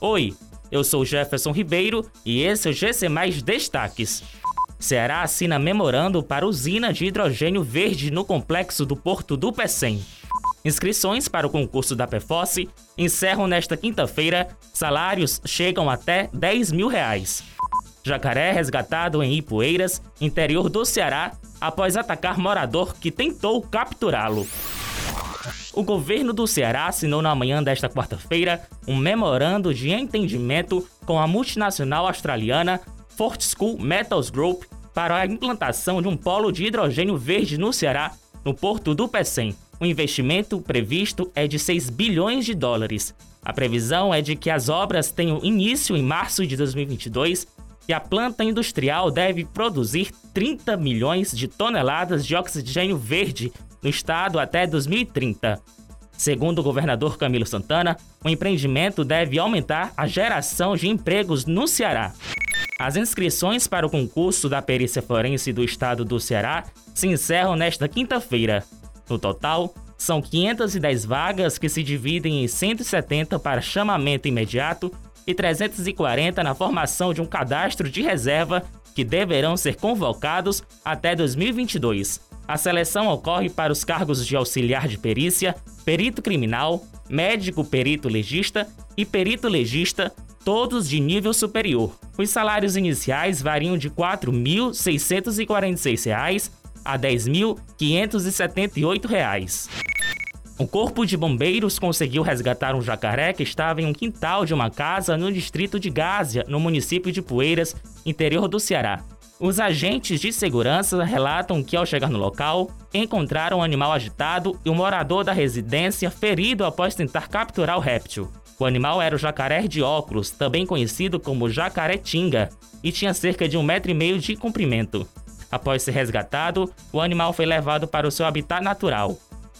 Oi, eu sou Jefferson Ribeiro e esse é o GC Mais Destaques. Ceará assina memorando para usina de hidrogênio verde no complexo do Porto do Pecém. Inscrições para o concurso da PFOSSE encerram nesta quinta-feira. Salários chegam até 10 mil reais. Jacaré resgatado em Ipueiras, interior do Ceará, após atacar morador que tentou capturá-lo. O governo do Ceará assinou na manhã desta quarta-feira um memorando de entendimento com a multinacional australiana Fortescue Metals Group para a implantação de um polo de hidrogênio verde no Ceará, no porto do Pecém. O investimento previsto é de 6 bilhões de dólares. A previsão é de que as obras tenham início em março de 2022 e a planta industrial deve produzir 30 milhões de toneladas de oxigênio verde no estado até 2030. Segundo o governador Camilo Santana, o empreendimento deve aumentar a geração de empregos no Ceará. As inscrições para o concurso da perícia forense do estado do Ceará se encerram nesta quinta-feira. No total, são 510 vagas que se dividem em 170 para chamamento imediato e 340 na formação de um cadastro de reserva que deverão ser convocados até 2022. A seleção ocorre para os cargos de auxiliar de perícia, perito criminal, médico perito legista e perito legista, todos de nível superior. Os salários iniciais variam de R$ 4.646 a R$ 10.578. O Corpo de Bombeiros conseguiu resgatar um jacaré que estava em um quintal de uma casa no distrito de Gásia, no município de Poeiras, interior do Ceará. Os agentes de segurança relatam que, ao chegar no local, encontraram um animal agitado e um morador da residência ferido após tentar capturar o réptil. O animal era o jacaré de óculos, também conhecido como jacaré-tinga, e tinha cerca de um metro e meio de comprimento. Após ser resgatado, o animal foi levado para o seu habitat natural,